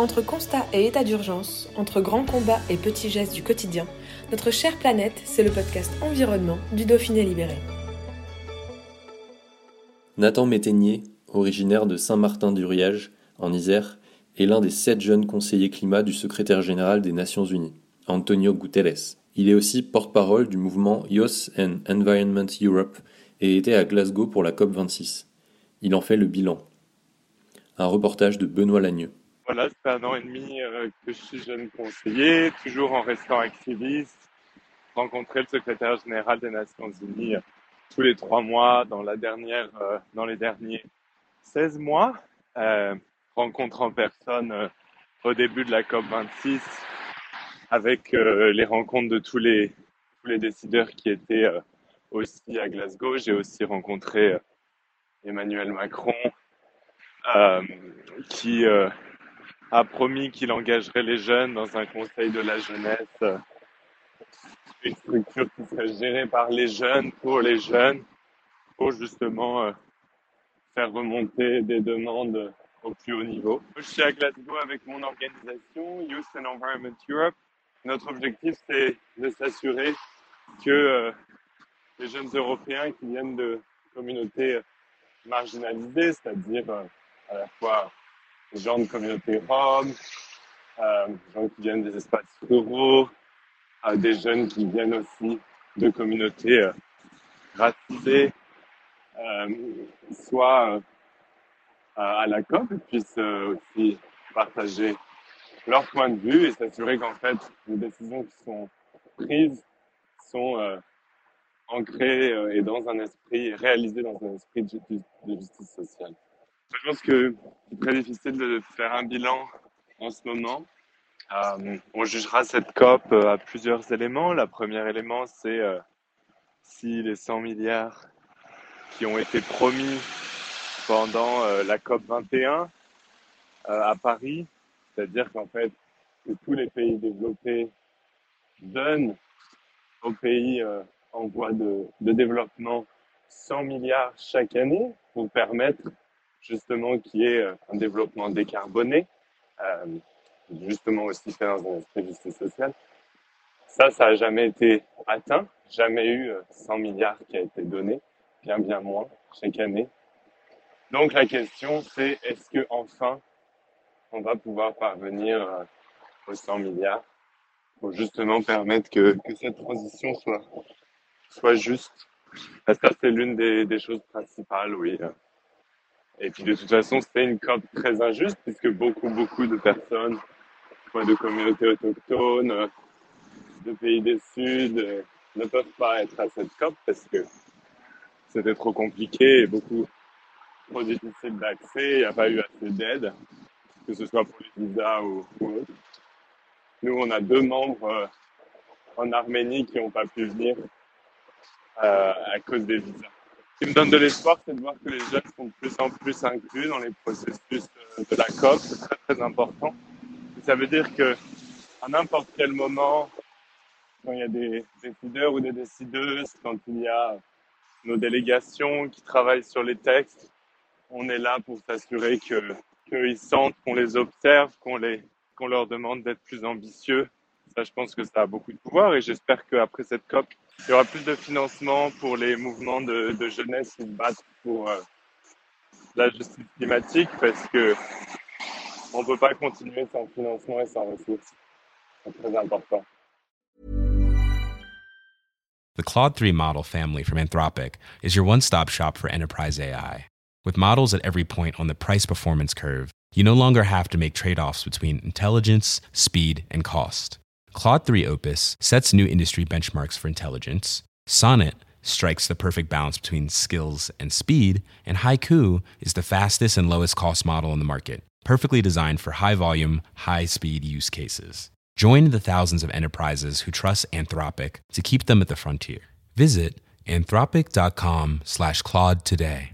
Entre constat et état d'urgence, entre grands combats et petits gestes du quotidien, notre chère planète, c'est le podcast Environnement du Dauphiné Libéré. Nathan Métainier, originaire de Saint-Martin-du-Riage, en Isère, est l'un des sept jeunes conseillers climat du secrétaire général des Nations Unies, Antonio Guterres. Il est aussi porte-parole du mouvement Youth and Environment Europe et était à Glasgow pour la COP26. Il en fait le bilan. Un reportage de Benoît Lagneux. Voilà, fait un an et demi euh, que je suis jeune conseiller, toujours en restant activiste, rencontrer le secrétaire général des Nations Unies euh, tous les trois mois dans la dernière, euh, dans les derniers 16 mois, rencontre en personne au début de la COP 26 avec les rencontres de tous les tous les décideurs qui étaient aussi à Glasgow. J'ai aussi rencontré Emmanuel Macron, qui a promis qu'il engagerait les jeunes dans un conseil de la jeunesse, euh, une structure qui serait gérée par les jeunes, pour les jeunes, pour justement euh, faire remonter des demandes au plus haut niveau. Je suis à Glasgow avec mon organisation Youth and Environment Europe. Notre objectif, c'est de s'assurer que euh, les jeunes Européens qui viennent de communautés marginalisées, c'est-à-dire à la fois gens de communauté roms, euh, des gens qui viennent des espaces ruraux, euh, des jeunes qui viennent aussi de communautés euh, racisées, euh, soit euh, à la COP puissent aussi partager leur point de vue et s'assurer qu'en fait les décisions qui sont prises sont ancrées et dans un esprit réalisées dans un esprit de justice sociale. Je pense que c'est très difficile de faire un bilan en ce moment. Euh, on jugera cette COP euh, à plusieurs éléments. Le premier élément, c'est euh, si les 100 milliards qui ont été promis pendant la COP 21 à Paris, c'est-à-dire qu'en fait, que tous les pays développés donnent aux pays en voie de développement 100 milliards chaque année pour permettre justement qui est euh, un développement décarboné, euh, justement aussi fait dans un esprit de justice sociale. Ça, ça n'a jamais été atteint, jamais eu 100 euh, milliards qui a été donné, bien bien moins chaque année. Donc la question c'est est-ce que enfin on va pouvoir parvenir aux 100 milliards pour justement permettre que, que cette transition soit soit juste? Ça c'est l'une des, des choses principales, oui. Et puis de toute façon, c'était une COP très injuste puisque beaucoup, beaucoup de personnes de communautés autochtones, de pays du Sud, euh, ne peuvent pas être à cette COP parce que c'était trop compliqué et beaucoup trop difficile d'accès. Il n'y a pas eu assez d'aide, que ce soit pour les visas ou, autre. Nous, on a deux membres euh, en Arménie qui n'ont pas pu venir euh, à cause des visas. Qui me donne de l'espoir, c'est de voir que les jeunes sont de plus en plus inclus dans les processus de, la COP. C'est très, important. Ça veut dire que à n'importe quel moment, quand il y a des décideurs ou des décideuses, quand il y a nos délégations qui travaillent sur les textes, on est là pour s'assurer que qu'ils sentent qu'on les observe, qu'on les qu'on leur demande d'être plus ambitieux. Ça, je pense que ça a beaucoup de pouvoir et j'espère qu'après cette COP, il y aura plus de financement pour les mouvements de, de jeunesse qui battent pour euh, la justice climatique parce que on peut pas continuer sans financement et sans ressources. C'est très important. The Claude 3 model family from Anthropic is your one stop shop for enterprise AI. With models at every point on the price performance curve, you no longer have to make trade offs between intelligence, speed, and cost. Claude 3 Opus sets new industry benchmarks for intelligence. Sonnet strikes the perfect balance between skills and speed, and Haiku is the fastest and lowest cost model in the market, perfectly designed for high volume, high speed use cases. Join the thousands of enterprises who trust Anthropic to keep them at the frontier. Visit anthropic.com slash Claude today.